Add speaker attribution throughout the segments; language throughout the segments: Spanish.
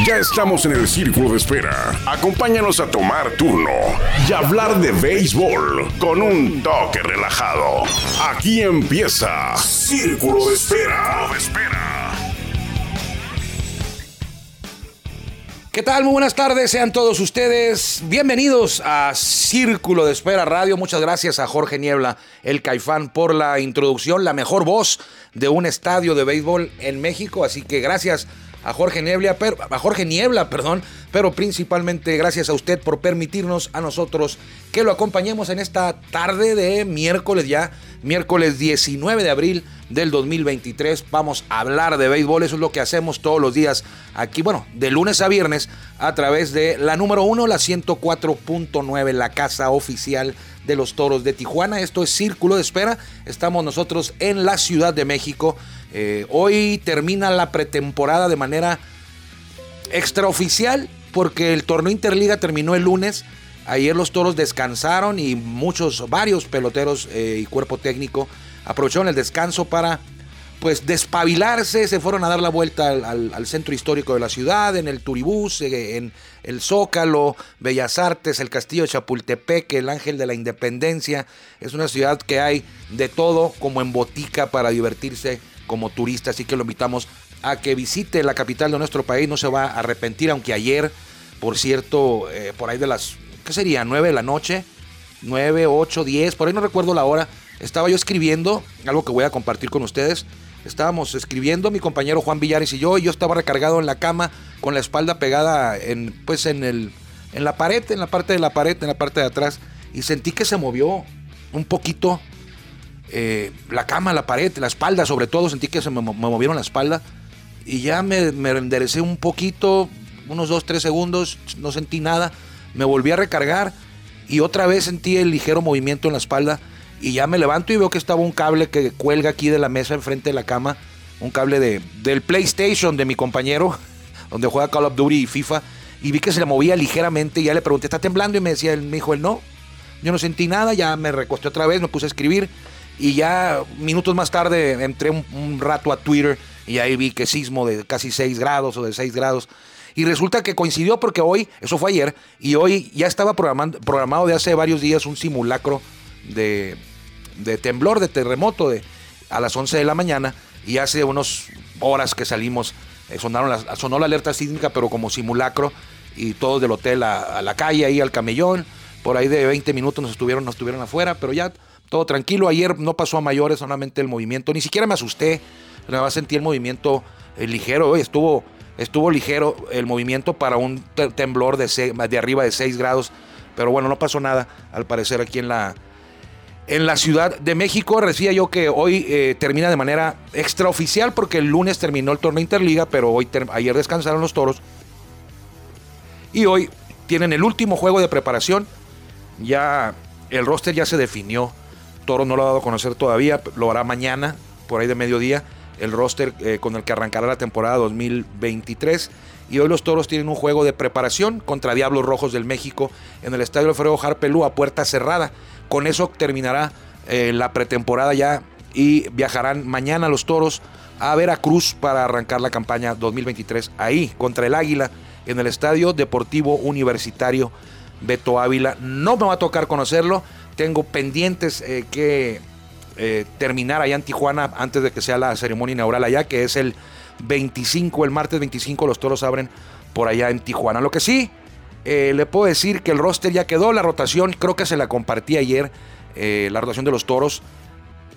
Speaker 1: Ya estamos en el círculo de espera. Acompáñanos a tomar turno y hablar de béisbol con un toque relajado. Aquí empieza Círculo de Espera. Espera.
Speaker 2: ¿Qué tal? Muy buenas tardes, sean todos ustedes bienvenidos a Círculo de Espera Radio. Muchas gracias a Jorge Niebla, el Caifán, por la introducción, la mejor voz de un estadio de béisbol en México. Así que gracias a Jorge Niebla, pero, a Jorge Niebla, perdón, pero principalmente gracias a usted por permitirnos a nosotros que lo acompañemos en esta tarde de miércoles ya, miércoles 19 de abril del 2023. Vamos a hablar de béisbol, eso es lo que hacemos todos los días aquí, bueno, de lunes a viernes a través de la número 1, la 104.9, la casa oficial de los Toros de Tijuana. Esto es Círculo de Espera. Estamos nosotros en la Ciudad de México. Eh, hoy termina la pretemporada de manera extraoficial porque el torneo Interliga terminó el lunes. Ayer los toros descansaron y muchos, varios peloteros eh, y cuerpo técnico aprovecharon el descanso para pues despabilarse, se fueron a dar la vuelta al, centro histórico de la ciudad, en el Turibús, en el Zócalo, Bellas Artes, el Castillo de Chapultepec, el Ángel de la Independencia. Es una ciudad que hay de todo como en botica para divertirse como turista, así que lo invitamos a que visite la capital de nuestro país, no se va a arrepentir, aunque ayer, por cierto, eh, por ahí de las, ¿qué sería? 9 de la noche, 9, 8, 10, por ahí no recuerdo la hora, estaba yo escribiendo, algo que voy a compartir con ustedes, estábamos escribiendo mi compañero Juan Villares y yo, y yo estaba recargado en la cama con la espalda pegada en, pues en, el, en la pared, en la parte de la pared, en la parte de atrás, y sentí que se movió un poquito eh, la cama, la pared, la espalda, sobre todo, sentí que se me, movieron la espalda, y ya me, enderecé un poquito, unos 2, 3 segundos, no sentí nada, me volví a recargar, y otra vez sentí el ligero movimiento en la espalda, y ya me levanto y veo que estaba un cable que cuelga aquí de la mesa enfrente de la cama. Un cable de, del PlayStation de mi compañero, donde juega Call of Duty y FIFA. Y vi que se le movía ligeramente y ya le pregunté, ¿está temblando? Y me decía, me dijo él, no. Yo no sentí nada, ya me recosté otra vez, me puse a escribir. Y ya minutos más tarde entré un, rato a Twitter y ahí vi que sismo de casi 6 grados o de 6 grados. Y resulta que coincidió porque hoy, eso fue ayer, y hoy ya estaba programado de hace varios días un simulacro de, de temblor, de terremoto de, a las 11 de la mañana y hace unas horas que salimos, eh, sonaron la, sonó la alerta sísmica pero como simulacro y todos del hotel a, la calle, ahí al camellón, por ahí de 20 minutos nos estuvieron, nos estuvieron afuera, pero ya todo tranquilo, ayer no pasó a mayores, solamente el movimiento, ni siquiera me asusté, nada más sentí el movimiento eh, ligero, estuvo, estuvo ligero el movimiento para un temblor de, de arriba de 6 grados, pero bueno, no pasó nada al parecer aquí en la en la Ciudad de México. Decía yo que hoy eh, termina de manera extraoficial porque el lunes terminó el torneo Interliga, pero hoy ayer descansaron los toros. Y hoy tienen el último juego de preparación. Ya el roster ya se definió. Toro no lo ha dado a conocer todavía, lo hará mañana, por ahí de mediodía. El roster eh, con el que arrancará la temporada 2023. Y hoy los toros tienen un juego de preparación contra Diablos Rojos del México en el estadio Alfredo Harpelú a puerta cerrada. Con eso terminará eh, la pretemporada ya y viajarán mañana los toros a Veracruz para arrancar la campaña 2023 ahí contra el Águila en el Estadio Deportivo Universitario Beto Ávila. No me va a tocar conocerlo, tengo pendientes eh, que eh, terminar allá en Tijuana antes de que sea la ceremonia inaugural allá, que es el 25, el martes 25 los toros abren por allá en Tijuana. Lo que sí, eh, le puedo decir que el roster ya quedó, la rotación, creo que se la compartí ayer, la rotación de los toros.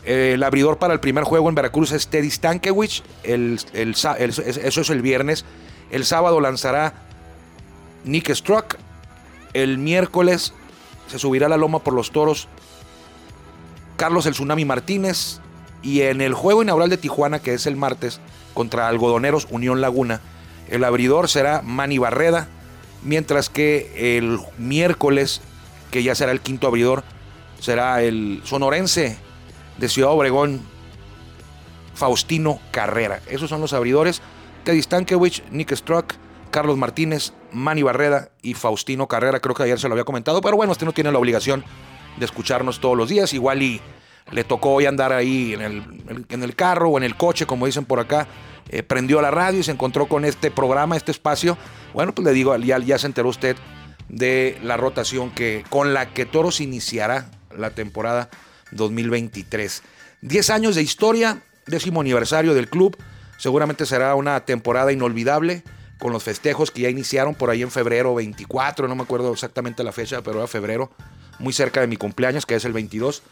Speaker 2: el abridor para el primer juego en Veracruz es Teddy Stankiewicz, el, eso es el viernes. El sábado lanzará Nick Struck. El miércoles se subirá la loma por los toros Carlos el Tsunami Martínez. Y en el juego inaugural de Tijuana, que es el martes, contra Algodoneros Unión Laguna, el abridor será Manny Barreda mientras que el miércoles, que ya será el quinto abridor, será el sonorense de Ciudad Obregón, Faustino Carrera. Esos son los abridores. Teddy Stankiewicz, Nick Struck, Carlos Martínez, Manny Barreda y Faustino Carrera. Creo que ayer se lo había comentado, pero bueno, usted no tiene la obligación de escucharnos todos los días. Igual y le tocó hoy andar ahí en el, en el carro o en el coche, como dicen por acá. Eh, prendió la radio y se encontró con este programa, este espacio. Bueno, pues le digo, ya, ya se enteró usted de la rotación que, con la que Toros iniciará la temporada 2023. 10 años de historia, décimo aniversario del club. Seguramente será una temporada inolvidable con los festejos que ya iniciaron por ahí en febrero 24, no me acuerdo exactamente la fecha, pero era febrero, muy cerca de mi cumpleaños, que es el 22,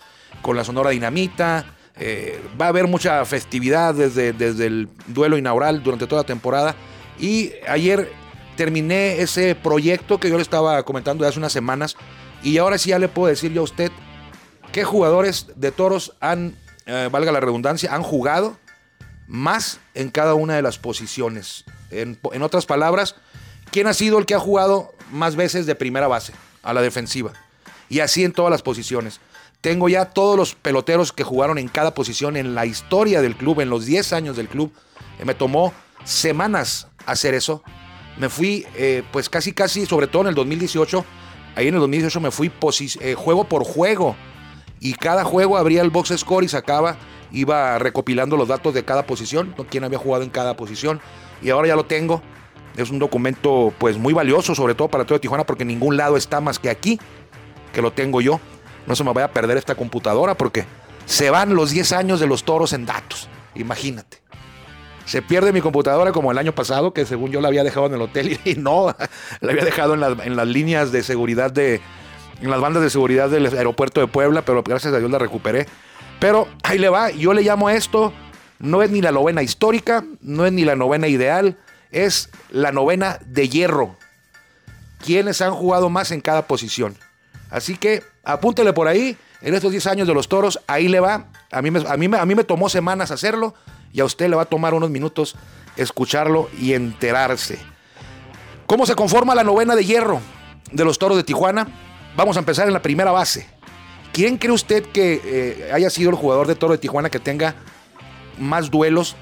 Speaker 2: con la Sonora Dinamita. Eh, va a haber mucha festividad desde, desde el duelo inaugural durante toda la temporada. Y ayer terminé ese proyecto que yo le estaba comentando hace unas semanas. Y ahora sí ya le puedo decir yo a usted qué jugadores de toros han, eh, valga la redundancia, han jugado más en cada una de las posiciones. En, otras palabras, ¿quién ha sido el que ha jugado más veces de primera base a la defensiva? Y así en todas las posiciones. Tengo ya todos los peloteros que jugaron en cada posición en la historia del club, en los 10 años del club. Me tomó semanas hacer eso. Me fui, eh, pues casi, casi, sobre todo en el 2018. Ahí en el 2018 me fui eh, juego por juego. Y cada juego abría el box score y sacaba, iba recopilando los datos de cada posición, quién había jugado en cada posición. Y ahora ya lo tengo. Es un documento pues muy valioso, sobre todo para todo Tijuana, porque en ningún lado está más que aquí, que lo tengo yo. No se me vaya a perder esta computadora porque se van los 10 años de los toros en datos. Imagínate. Se pierde mi computadora como el año pasado, que según yo la había dejado en el hotel y no, la había dejado en, las líneas de seguridad de, en las bandas de seguridad del aeropuerto de Puebla, pero gracias a Dios la recuperé. Pero ahí le va, yo le llamo a esto, no es ni la novena histórica, no es ni la novena ideal, es la novena de hierro. ¿Quiénes han jugado más en cada posición? Así que apúntele por ahí, en estos 10 años de los toros, ahí le va. A mí, a, mí, a mí me tomó semanas hacerlo y a usted le va a tomar unos minutos escucharlo y enterarse. ¿Cómo se conforma la novena de hierro de los toros de Tijuana? Vamos a empezar en la primera base. ¿Quién cree usted que eh, haya sido el jugador de toro de Tijuana que tenga más duelos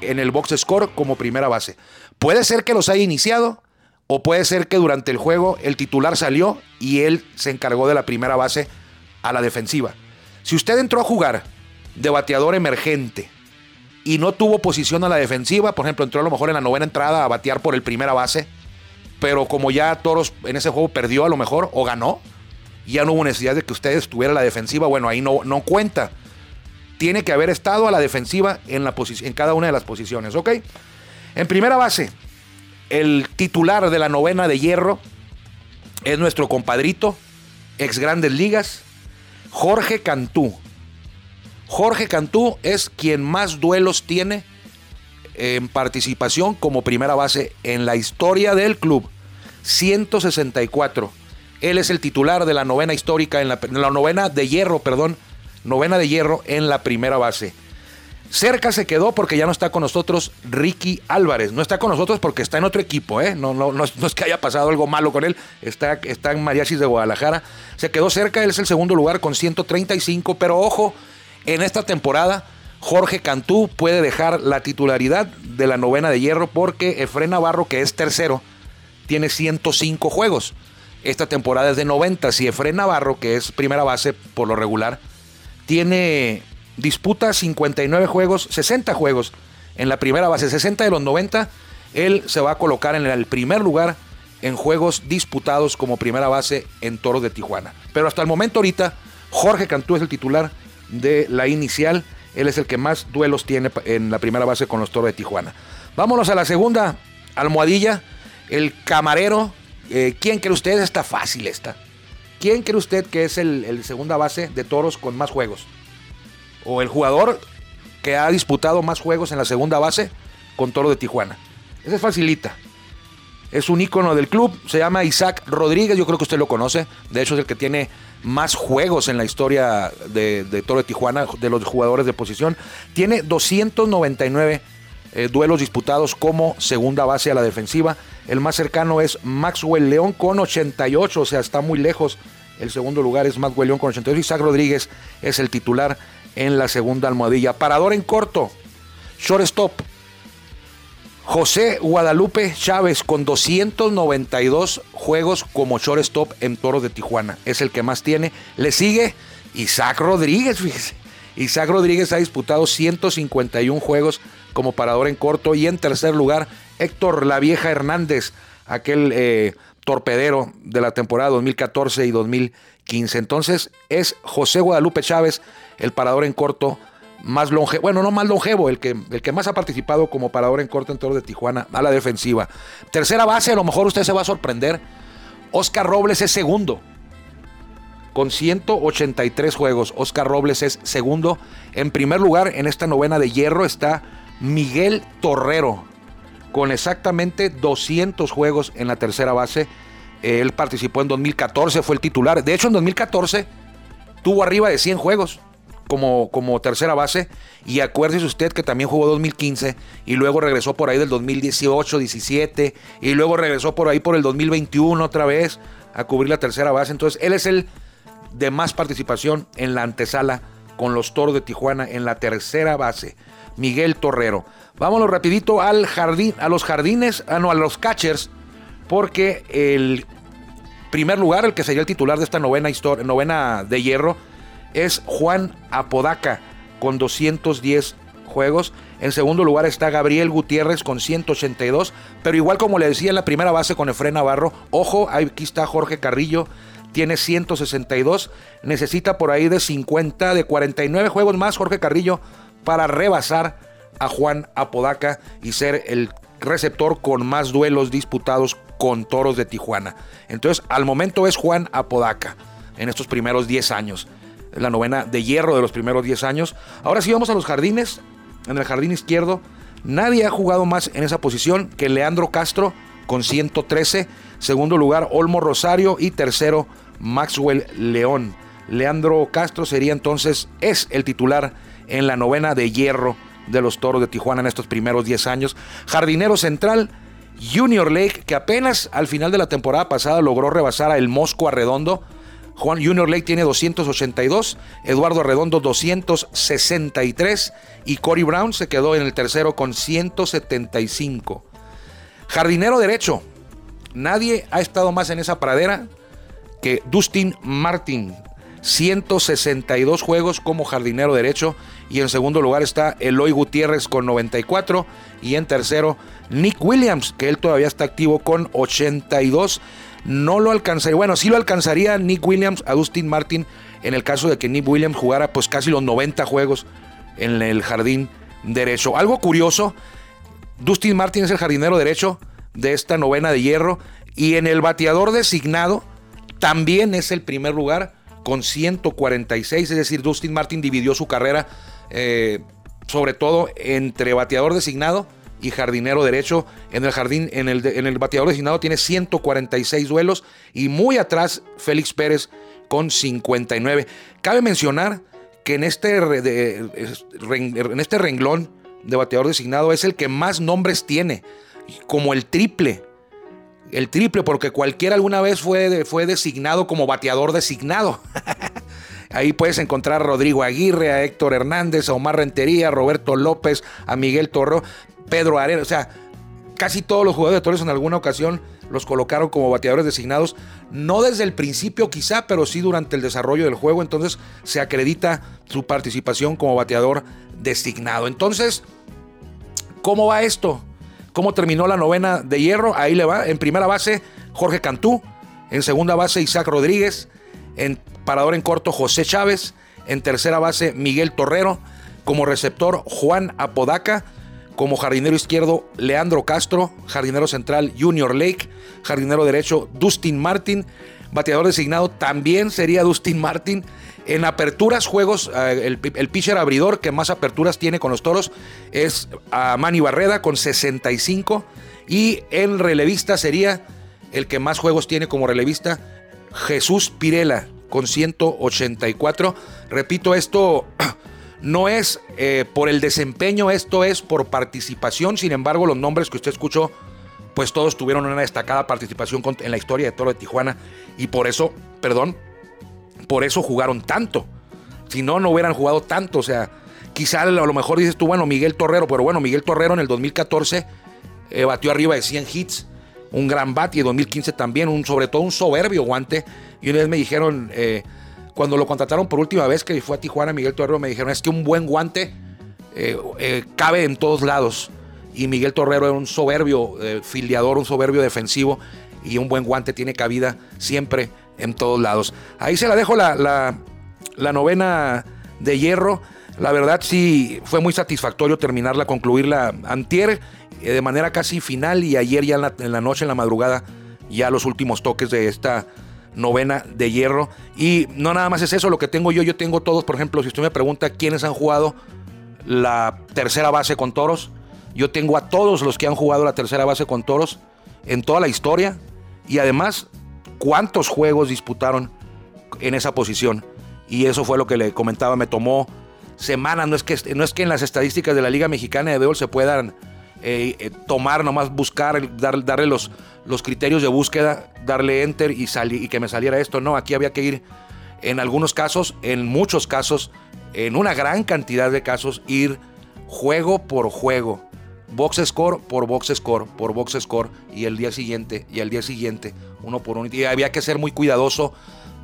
Speaker 2: en el box score como primera base? Puede ser que los haya iniciado o puede ser que durante el juego el titular salió y él se encargó de la primera base a la defensiva. Si usted entró a jugar de bateador emergente y no tuvo posición a la defensiva, por ejemplo, entró a lo mejor en la novena entrada a batear por el primera base, pero como ya Toros en ese juego perdió a lo mejor o ganó, ya no hubo necesidad de que usted estuviera a la defensiva, bueno, ahí no, no cuenta. Tiene que haber estado a la defensiva en, la en cada una de las posiciones, ¿ok? En primera base, el titular de la novena de hierro es nuestro compadrito, ex grandes ligas, Jorge Cantú. Jorge Cantú es quien más duelos tiene en participación como primera base en la historia del club. 164. Él es el titular de la novena histórica, en la, novena de hierro, perdón, novena de hierro en la primera base. Cerca se quedó porque ya no está con nosotros Ricky Álvarez. No está con nosotros porque está en otro equipo, ¿eh? No, no, no, es que haya pasado algo malo con él. Está, está en Mariachis de Guadalajara. Se quedó cerca, él es el segundo lugar con 135. Pero ojo, en esta temporada, Jorge Cantú puede dejar la titularidad de la novena de hierro porque Efren Navarro, que es tercero, tiene 105 juegos. Esta temporada es de 90. Si Efren Navarro, que es primera base por lo regular, tiene disputa 59 juegos, 60 juegos en la primera base, 60 de los 90. Él se va a colocar en el primer lugar en juegos disputados como primera base en Toros de Tijuana. Pero hasta el momento ahorita, Jorge Cantú es el titular de la inicial. Él es el que más duelos tiene en la primera base con los Toros de Tijuana. Vámonos a la segunda almohadilla. El camarero. Eh, ¿Quién cree usted? Está fácil esta. ¿Quién cree usted que es el, segunda base de Toros con más juegos? ¿O el jugador que ha disputado más juegos en la segunda base con Toro de Tijuana? Esa es facilita. Es un ícono del club, se llama Isaac Rodríguez, yo creo que usted lo conoce. De hecho, es el que tiene más juegos en la historia de, Toro de Tijuana, de los jugadores de posición. Tiene 299 eh, duelos disputados como segunda base a la defensiva. El más cercano es Maxwell León con 88, o sea, está muy lejos. El segundo lugar es Maxwell León con 88. Isaac Rodríguez es el titular en la segunda almohadilla. Parador en corto, shortstop. José Guadalupe Chávez con 292 juegos como shortstop en Toros de Tijuana. Es el que más tiene. Le sigue Isaac Rodríguez, fíjese. Isaac Rodríguez ha disputado 151 juegos como parador en corto y en tercer lugar Héctor La Vieja Hernández, aquel eh, torpedero de la temporada 2014 y 2015. Entonces es José Guadalupe Chávez el parador en corto más longevo, bueno, no más longevo, el que, el que más ha participado como parador en corto en Toro de Tijuana a la defensiva. Tercera base, a lo mejor usted se va a sorprender. Oscar Robles es segundo con 183 juegos. Oscar Robles es segundo. En primer lugar, en esta novena de hierro está Miguel Torrero, con exactamente 200 juegos en la tercera base. Él participó en 2014, fue el titular. De hecho, en 2014 tuvo arriba de 100 juegos como, como tercera base. Y acuérdese usted que también jugó 2015 y luego regresó por ahí del 2018, 17 y luego regresó por ahí por el 2021 otra vez a cubrir la tercera base. Entonces, él es el de más participación en la antesala con los Toros de Tijuana en la tercera base. Miguel Torrero. Vámonos rapidito al jardín, a los jardines, ah, no, a los catchers, porque el primer lugar, el que sería el titular de esta novena, historia, novena de hierro, es Juan Apodaca con 210 juegos. En segundo lugar está Gabriel Gutiérrez con 182. Pero igual como le decía en la primera base con Efren Navarro, ojo, aquí está Jorge Carrillo tiene 162, necesita por ahí de 50, de 49 juegos más Jorge Carrillo para rebasar a Juan Apodaca y ser el receptor con más duelos disputados con Toros de Tijuana. Entonces, al momento es Juan Apodaca en estos primeros 10 años. La novena de hierro de los primeros 10 años. Ahora sí vamos a los jardines. En el jardín izquierdo, nadie ha jugado más en esa posición que Leandro Castro con 113. Segundo lugar, Olmo Rosario. Y tercero, Maxwell León. Leandro Castro sería entonces, es el titular en la novena de hierro de los Toros de Tijuana en estos primeros 10 años. Jardinero central, Junior Lake, que apenas al final de la temporada pasada logró rebasar a el Mosco Arredondo. Juan Junior Lake tiene 282, Eduardo Arredondo 263 y Cory Brown se quedó en el tercero con 175. Jardinero derecho, nadie ha estado más en esa pradera que Dustin Martin, 162 juegos como jardinero derecho. Y en segundo lugar está Eloy Gutiérrez con 94. Y en tercero, Nick Williams, que él todavía está activo con 82. No lo alcanzaría, bueno, sí lo alcanzaría Nick Williams a Dustin Martin en el caso de que Nick Williams jugara pues casi los 90 juegos en el jardín derecho. Algo curioso, Dustin Martin es el jardinero derecho de esta novena de hierro y en el bateador designado también es el primer lugar con 146, es decir, Dustin Martin dividió su carrera eh, sobre todo entre bateador designado y jardinero derecho. En el jardín, en el, en el bateador designado tiene 146 duelos y muy atrás Félix Pérez con 59. Cabe mencionar que en este, en este renglón de bateador designado es el que más nombres tiene, como el triple el triple, porque cualquiera alguna vez fue, fue designado como bateador designado. Ahí puedes encontrar a Rodrigo Aguirre, a Héctor Hernández, a Omar Rentería, a Roberto López, a Miguel Torro, Pedro Arena. O sea, casi todos los jugadores de Torres en alguna ocasión los colocaron como bateadores designados. No desde el principio quizá, pero sí durante el desarrollo del juego. Entonces se acredita su participación como bateador designado. Entonces, ¿cómo va esto? ¿Cómo terminó la novena de hierro? Ahí le va. En primera base, Jorge Cantú. En segunda base, Isaac Rodríguez. En parador en corto, José Chávez. En tercera base, Miguel Torrero. Como receptor, Juan Apodaca. Como jardinero izquierdo, Leandro Castro. Jardinero central, Junior Lake. Jardinero derecho, Dustin Martin. Bateador designado también sería Dustin Martin. En aperturas, juegos, eh, el, pitcher abridor que más aperturas tiene con los toros es a Manny Barreda con 65. Y en relevista sería el que más juegos tiene como relevista, Jesús Pirela con 184. Repito, esto no es eh, por el desempeño, esto es por participación. Sin embargo, los nombres que usted escuchó, pues todos tuvieron una destacada participación en la historia de Toro de Tijuana. Y por eso, perdón, por eso jugaron tanto. Si no, no hubieran jugado tanto. O sea, quizá a lo mejor dices tú, bueno, Miguel Torrero, pero bueno, Miguel Torrero en el 2014 eh, batió arriba de 100 hits. Un gran bat y en 2015 también, un, sobre todo un soberbio guante. Y una vez me dijeron, eh, Cuando lo contrataron por última vez que fue a Tijuana, Miguel Torrero me dijeron, es que un buen guante eh, cabe en todos lados. Y Miguel Torrero era un soberbio filiador, un soberbio defensivo. Y un buen guante tiene cabida siempre en todos lados. Ahí se la dejo la, la, novena de hierro. La verdad sí fue muy satisfactorio terminarla, concluirla antier de manera casi final y ayer ya la, en la, noche, en la madrugada, ya los últimos toques de esta novena de hierro. Y no nada más es eso lo que tengo yo, yo tengo todos, por ejemplo, si usted me pregunta quiénes han jugado la tercera base con toros, yo tengo a todos los que han jugado la tercera base con toros en toda la historia y además cuántos juegos disputaron en esa posición. Y eso fue lo que le comentaba, me tomó semanas, no es que, no es que en las estadísticas de la Liga Mexicana de Béisbol se puedan eh, eh, tomar, nomás buscar, darle los, los criterios de búsqueda, darle enter y, y que me saliera esto. No, aquí había que ir en algunos casos, en muchos casos, en una gran cantidad de casos, ir juego por juego, box score por box score, por box score, y el día siguiente, y el día siguiente, uno por uno. Y había que ser muy cuidadoso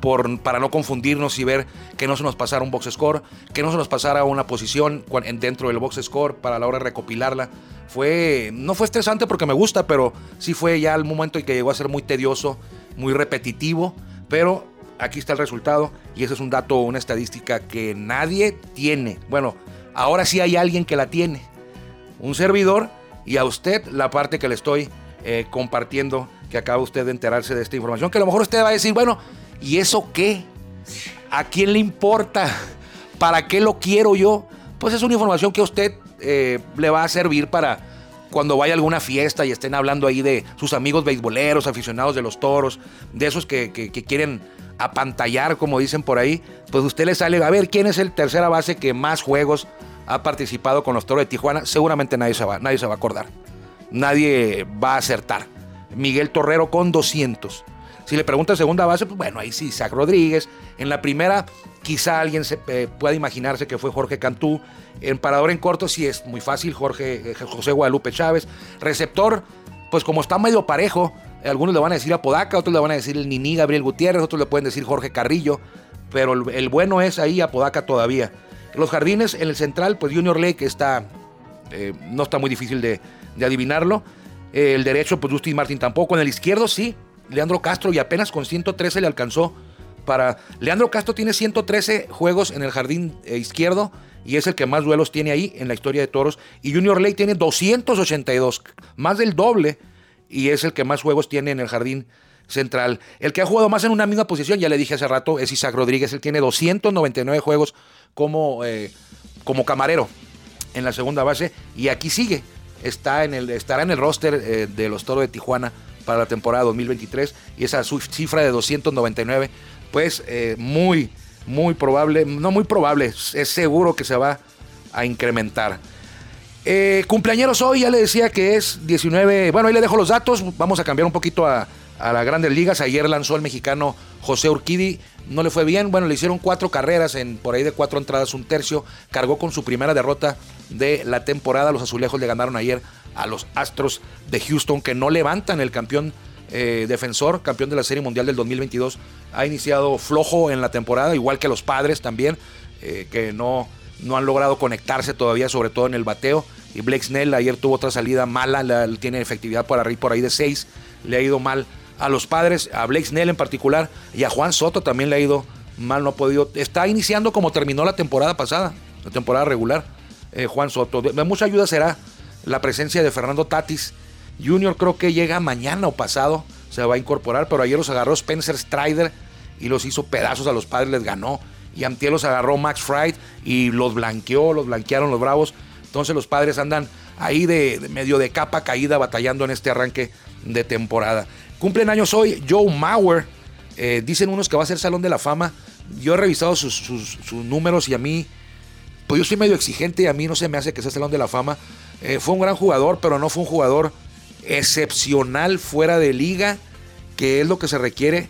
Speaker 2: por, para no confundirnos y ver que no se nos pasara un box score, que no se nos pasara una posición dentro del box score para la hora de recopilarla. Fue, no fue estresante porque me gusta, pero sí fue ya el momento en que llegó a ser muy tedioso, muy repetitivo, pero aquí está el resultado y ese es un dato, una estadística que nadie tiene. Bueno, ahora sí hay alguien que la tiene, un servidor y a usted la parte que le estoy eh, compartiendo, que acaba usted de enterarse de esta información, que a lo mejor usted va a decir, bueno, ¿y eso qué? ¿A quién le importa? ¿Para qué lo quiero yo? Pues es una información que a usted eh, le va a servir para cuando vaya a alguna fiesta y estén hablando ahí de sus amigos beisboleros, aficionados de los toros, de esos que, quieren apantallar, como dicen por ahí, pues usted le sale a ver quién es el tercera base que más juegos ha participado con los toros de Tijuana. Seguramente nadie se va, nadie se va a acordar. Nadie va a acertar. Miguel Torrero con 200. Si le pregunta segunda base, pues bueno, ahí sí, Zach Rodríguez. En la primera, quizá alguien se, eh, pueda imaginarse que fue Jorge Cantú. En parador en corto, sí es muy fácil, Jorge, eh, José Guadalupe Chávez. Receptor, pues como está medio parejo, algunos le van a decir a Podaca, otros le van a decir el Nini Gabriel Gutiérrez, otros le pueden decir Jorge Carrillo. Pero el, bueno es ahí a Podaca todavía. Los jardines, en el central, pues Junior Lake está, eh, no está muy difícil de, adivinarlo. el derecho, pues Justin Martin tampoco. En el izquierdo, sí, Leandro Castro y apenas con 113 le alcanzó para... Leandro Castro tiene 113 juegos en el jardín eh, izquierdo y es el que más duelos tiene ahí en la historia de toros. Y Junior Lake tiene 282, más del doble, y es el que más juegos tiene en el jardín central. El que ha jugado más en una misma posición, ya le dije hace rato, es Isaac Rodríguez. Él tiene 299 juegos como, eh, como camarero en la segunda base y aquí sigue. Está en el, estará en el roster eh, de los toros de Tijuana para la temporada 2023 y esa cifra de 299, pues eh, muy, muy probable, no muy probable, es seguro que se va a incrementar. Eh, cumpleaños hoy, ya le decía que es 19, bueno, ahí le dejo los datos, vamos a cambiar un poquito a, a las grandes ligas, ayer lanzó el mexicano José Urquidi, no le fue bien, bueno, le hicieron cuatro carreras en por ahí de cuatro entradas, un tercio, cargó con su primera derrota de la temporada, los azulejos le ganaron ayer a los Astros de Houston que no levantan. El campeón eh, defensor, campeón de la Serie Mundial del 2022. Ha iniciado flojo en la temporada, igual que los padres también, eh, que no, no han logrado conectarse todavía, sobre todo en el bateo. Y Blake Snell ayer tuvo otra salida mala, tiene efectividad por arriba por ahí de 6, le ha ido mal a los padres, a Blake Snell en particular, y a Juan Soto también le ha ido mal, no ha podido. Está iniciando como terminó la temporada pasada, la temporada regular, eh, Juan Soto. De mucha ayuda será la presencia de Fernando Tatis. Junior creo que llega mañana o pasado, se va a incorporar, pero ayer los agarró Spencer Strider y los hizo pedazos a los padres, les ganó. Y Antier los agarró Max Fried y los blanqueó, los blanquearon los bravos. Entonces los padres andan ahí de, medio de capa caída batallando en este arranque de temporada. Cumplen años hoy Joe Mauer. Eh, dicen unos que va a ser Salón de la Fama. Yo he revisado sus, sus números y a mí, pues yo soy medio exigente y a mí no se me hace que sea Salón de la Fama. Eh, fue un gran jugador, pero no fue un jugador excepcional fuera de liga, que es lo que se requiere,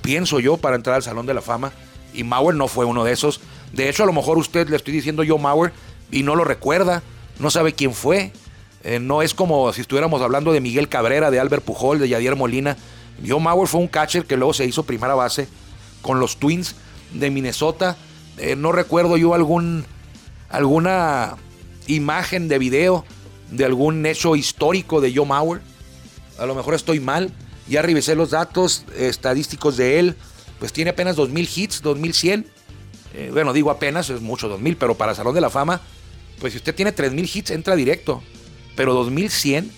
Speaker 2: pienso yo, para entrar al Salón de la Fama. Y Mauer no fue uno de esos. De hecho, a lo mejor usted le estoy diciendo yo Mauer y no lo recuerda, no sabe quién fue. Eh, no es como si estuviéramos hablando de Miguel Cabrera, de Albert Pujol, de Yadier Molina. Joe Mauer fue un catcher que luego se hizo primera base con los Twins de Minnesota. Eh, no recuerdo yo algún, alguna imagen de video de algún hecho histórico de Joe Mauer. A lo mejor estoy mal. Ya revisé los datos estadísticos de él. Pues tiene apenas 2000 hits, 2100. Eh, bueno, digo apenas, es mucho 2000, pero para Salón de la Fama, pues si usted tiene 3000 hits, entra directo. Pero 2100,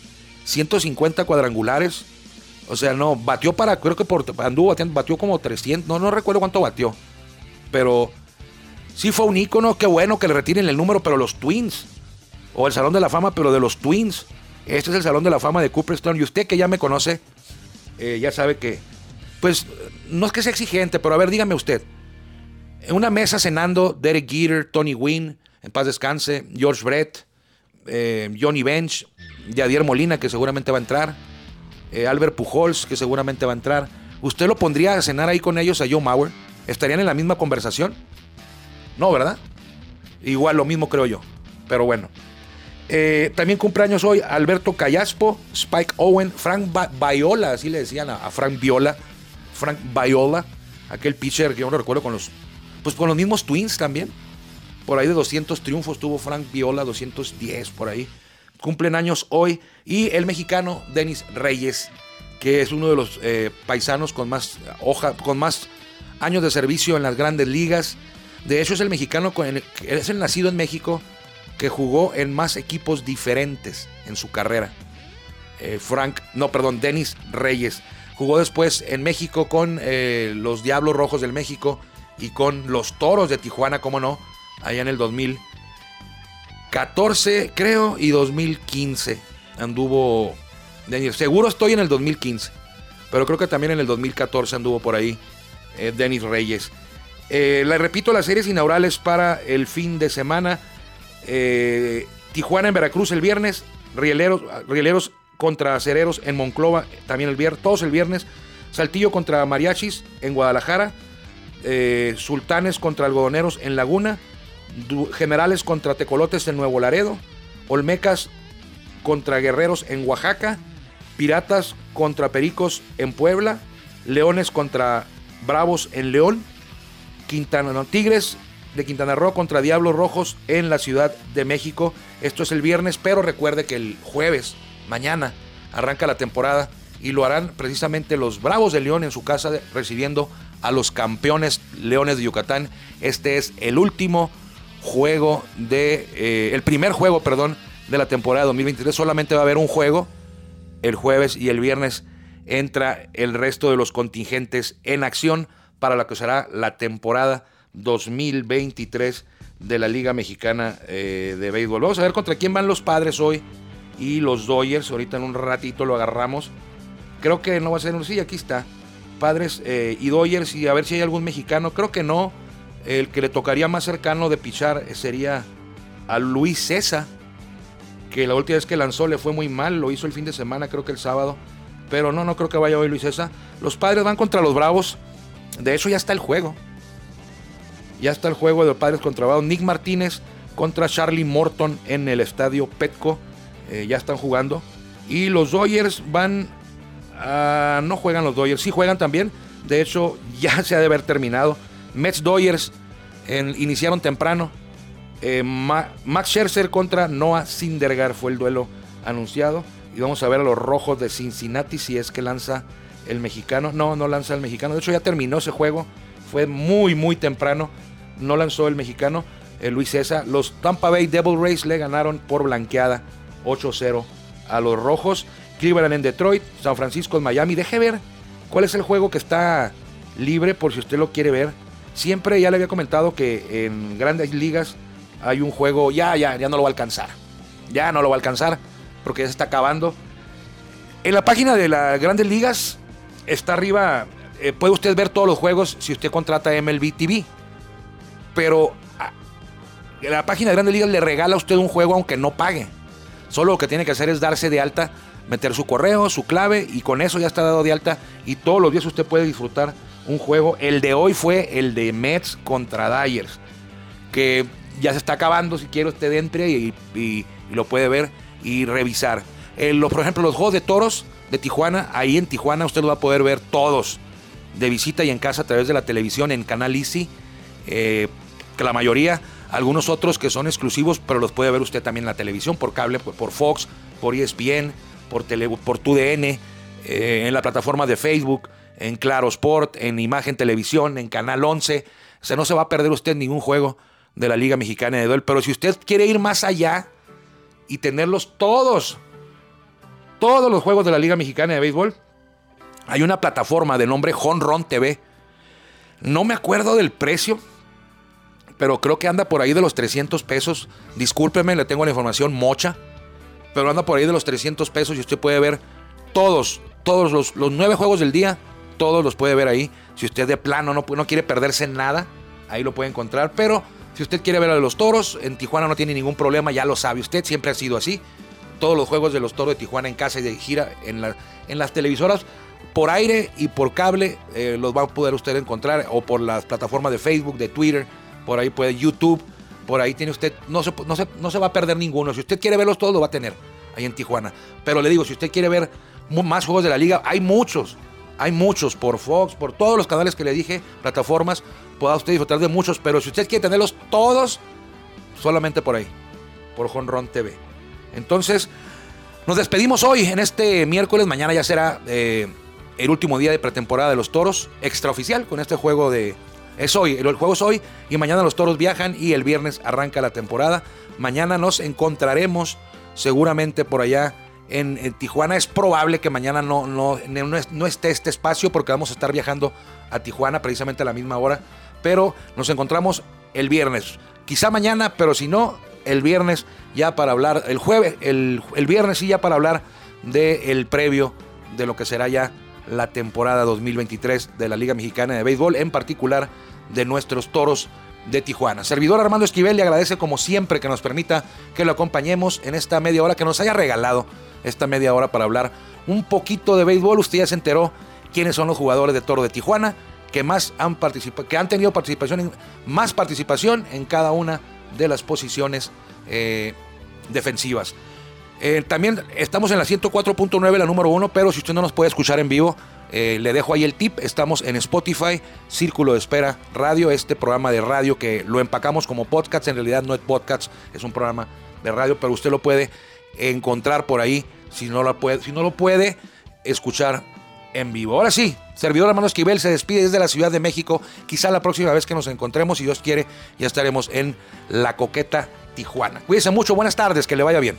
Speaker 2: 150 cuadrangulares. O sea, no, batió para, creo que por, anduvo batió, batió como 300, no, no recuerdo cuánto batió. Pero sí fue un ícono, qué bueno que le retiren el número, pero los Twins, o el Salón de la Fama, pero de los Twins. Este es el Salón de la Fama de Cooperstown. Y usted que ya me conoce, eh, ya sabe que, pues, no es que sea exigente, pero a ver, dígame usted. En una mesa cenando, Derek Jeter, Tony Wynn, en paz descanse, George Brett, eh, Johnny Bench, Yadier Molina, que seguramente va a entrar, eh, Albert Pujols, que seguramente va a entrar. ¿Usted lo pondría a cenar ahí con ellos a Joe Mauer? ¿Estarían en la misma conversación? No, ¿verdad? Igual lo mismo creo yo. Pero bueno. Eh, también cumpleaños hoy Alberto Callaspo, Spike Owen, Frank Viola, así le decían a, Frank Viola. Frank Viola, aquel pitcher que yo no recuerdo con los, pues con los mismos Twins también. Por ahí de 200 triunfos tuvo Frank Viola, 210 por ahí. Cumplen años hoy. Y el mexicano Denis Reyes, que es uno de los eh, paisanos con más, hoja, con más años de servicio en las grandes ligas. De hecho, es el mexicano, con es el nacido en México que jugó en más equipos diferentes en su carrera. Eh, Frank, no, perdón, Denis Reyes. Jugó después en México con eh, los Diablos Rojos del México y con los Toros de Tijuana, cómo no, allá en el 2014, creo, y 2015 anduvo Denis. Seguro estoy en el 2015, pero creo que también en el 2014 anduvo por ahí eh, Denis Reyes. le repito, las series inaugurales para el fin de semana. Eh, Tijuana en Veracruz el viernes, Rieleros, Rieleros contra Cereros en Monclova también el viernes, todos el viernes, Saltillo contra Mariachis en Guadalajara, eh, Sultanes contra Algodoneros en Laguna, Generales contra Tecolotes en Nuevo Laredo, Olmecas contra Guerreros en Oaxaca, Piratas contra Pericos en Puebla, Leones contra Bravos en León, Quintana, Tigres de Quintana Roo contra Diablos Rojos en la Ciudad de México. Esto es el viernes, pero recuerde que el jueves, mañana, arranca la temporada y lo harán precisamente los Bravos de León en su casa recibiendo a los campeones Leones de Yucatán. Este es el último juego de, eh, el primer juego, perdón, de la temporada 2023. Solamente va a haber un juego el jueves y el viernes entra el resto de los contingentes en acción para lo que será la temporada 2023 de la Liga Mexicana eh, de Béisbol. Vamos a ver contra quién van los padres hoy y los Dodgers. Ahorita en un ratito lo agarramos. Creo que no va a ser un. Sí, aquí está. Padres eh, y Dodgers y a ver si hay algún mexicano. Creo que no. El que le tocaría más cercano de pichar sería a Luis César. Que la última vez que lanzó le fue muy mal. Lo hizo el fin de semana, creo que el sábado. Pero no, no creo que vaya hoy Luis César. Los padres van contra los Bravos. De hecho, ya está el juego. Ya está el juego de los padres contra Nick Martínez contra Charlie Morton en el estadio Petco. Eh, ya están jugando. Y los Dodgers van. A, no juegan los Dodgers, sí juegan también. De hecho, ya se ha de haber terminado. Mets Dodgers iniciaron temprano. Eh, Max Scherzer contra Noah Syndergaard fue el duelo anunciado. Y vamos a ver a los rojos de Cincinnati si es que lanza el mexicano. No, no lanza el mexicano. De hecho, ya terminó ese juego. Fue muy, muy temprano no lanzó el mexicano eh, Luis César. Los Tampa Bay Devil Rays le ganaron por blanqueada 8-0 a los rojos. Cleveland en Detroit, San Francisco en Miami. Deje ver cuál es el juego que está libre por si usted lo quiere ver. Siempre ya le había comentado que en grandes ligas hay un juego, ya, ya, ya no lo va a alcanzar. Ya no lo va a alcanzar porque ya se está acabando. En la página de las grandes ligas está arriba, eh, puede usted ver todos los juegos si usted contrata MLB TV pero ah, la página de Grandes Ligas le regala a usted un juego aunque no pague. Solo lo que tiene que hacer es darse de alta, meter su correo, su clave y con eso ya está dado de alta y todos los días usted puede disfrutar un juego. El de hoy fue el de Mets contra Dyers, que ya se está acabando. Si quiere usted entre y, lo puede ver y revisar. Eh, por ejemplo, los juegos de toros de Tijuana, ahí en Tijuana usted lo va a poder ver todos de visita y en casa a través de la televisión en Canal Easy, eh, que la mayoría, algunos otros que son exclusivos, pero los puede ver usted también en la televisión, por cable, por, Fox, por ESPN, por, tele, por TUDN, eh, en la plataforma de Facebook, en Claro Sport, en Imagen Televisión, en Canal 11. O sea, no se va a perder usted ningún juego de la Liga Mexicana de Duel. Pero si usted quiere ir más allá y tenerlos todos, todos los juegos de la Liga Mexicana de Béisbol, hay una plataforma de nombre Honron TV. No me acuerdo del precio, pero creo que anda por ahí de los 300 pesos. Discúlpeme, le tengo la información mocha, pero anda por ahí de los 300 pesos y usted puede ver todos, todos los, los nueve juegos del día, todos los puede ver ahí. Si usted de plano no, no quiere perderse nada, ahí lo puede encontrar. Pero si usted quiere ver a los toros, en Tijuana no tiene ningún problema, ya lo sabe usted, siempre ha sido así. Todos los juegos de los toros de Tijuana en casa y de gira en, en las televisoras por aire y por cable eh, los va a poder usted encontrar o por las plataformas de Facebook, de Twitter, por ahí puede YouTube, por ahí tiene usted, no se, no no se va a perder ninguno. Si usted quiere verlos todos, lo va a tener ahí en Tijuana. Pero le digo, si usted quiere ver más juegos de la liga, hay muchos, hay muchos por Fox, por todos los canales que le dije, plataformas, pueda usted disfrutar de muchos, pero si usted quiere tenerlos todos, solamente por ahí, por Honron TV. Entonces, nos despedimos hoy en este miércoles, mañana ya será eh, el último día de pretemporada de los Toros, extraoficial con este juego de... Es hoy, el juego es hoy y mañana los Toros viajan y el viernes arranca la temporada. Mañana nos encontraremos seguramente por allá en, Tijuana. Es probable que mañana no, no, no, esté este espacio porque vamos a estar viajando a Tijuana precisamente a la misma hora. Pero nos encontramos el viernes. Quizá mañana, pero si no, el viernes ya para hablar, el jueves, el, viernes sí ya para hablar del previo de lo que será ya la temporada 2023 de la Liga Mexicana de Béisbol, en particular de nuestros toros de Tijuana. Servidor Armando Esquivel le agradece como siempre que nos permita que lo acompañemos en esta media hora que nos haya regalado esta media hora para hablar un poquito de béisbol. Usted ya se enteró quiénes son los jugadores de Toro de Tijuana que más han participado, que han tenido participación en, más participación en cada una de las posiciones eh, defensivas. Eh, también estamos en la 104.9, la número uno, pero si usted no nos puede escuchar en vivo, eh, le dejo ahí el tip. Estamos en Spotify, Círculo de Espera Radio, este programa de radio que lo empacamos como podcast. En realidad no es podcast, es un programa de radio, pero usted lo puede encontrar por ahí si no lo puede, si no lo puede escuchar en vivo. Ahora sí, servidor hermano Esquivel se despide desde la Ciudad de México. Quizá la próxima vez que nos encontremos, si Dios quiere, ya estaremos en La Coqueta, Tijuana. Cuídense mucho, buenas tardes, que le vaya bien.